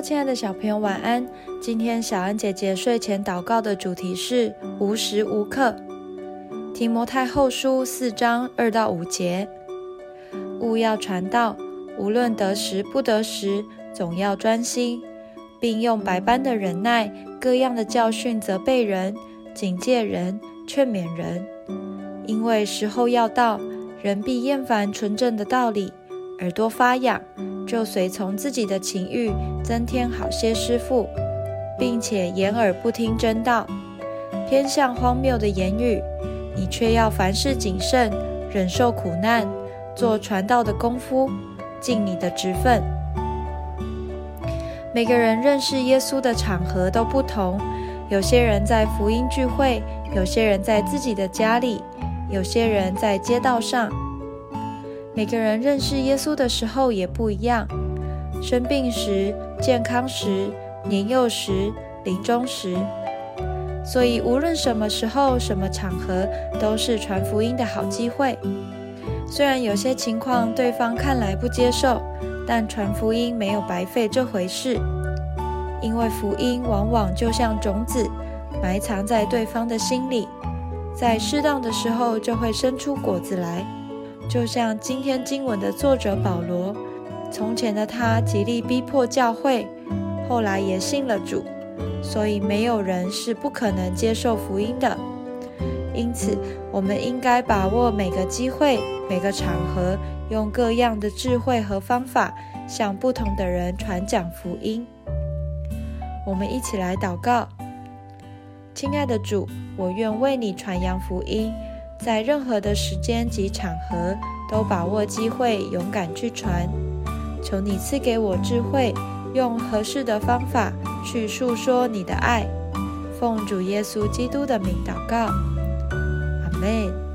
亲爱的小朋友，晚安。今天小安姐姐睡前祷告的主题是无时无刻。提摩太后书四章二到五节，勿要传道，无论得时不得时，总要专心，并用百般的忍耐，各样的教训责备人，警戒人，劝勉人。因为时候要到，人必厌烦纯正的道理，耳朵发痒。就随从自己的情欲，增添好些师傅，并且掩耳不听真道，偏向荒谬的言语。你却要凡事谨慎，忍受苦难，做传道的功夫，尽你的职分。每个人认识耶稣的场合都不同，有些人在福音聚会，有些人在自己的家里，有些人在街道上。每个人认识耶稣的时候也不一样，生病时、健康时、年幼时、临终时，所以无论什么时候、什么场合，都是传福音的好机会。虽然有些情况对方看来不接受，但传福音没有白费这回事，因为福音往往就像种子，埋藏在对方的心里，在适当的时候就会生出果子来。就像今天经文的作者保罗，从前的他极力逼迫教会，后来也信了主，所以没有人是不可能接受福音的。因此，我们应该把握每个机会、每个场合，用各样的智慧和方法，向不同的人传讲福音。我们一起来祷告：亲爱的主，我愿为你传扬福音。在任何的时间及场合，都把握机会，勇敢去传。求你赐给我智慧，用合适的方法去诉说你的爱。奉主耶稣基督的名祷告，阿门。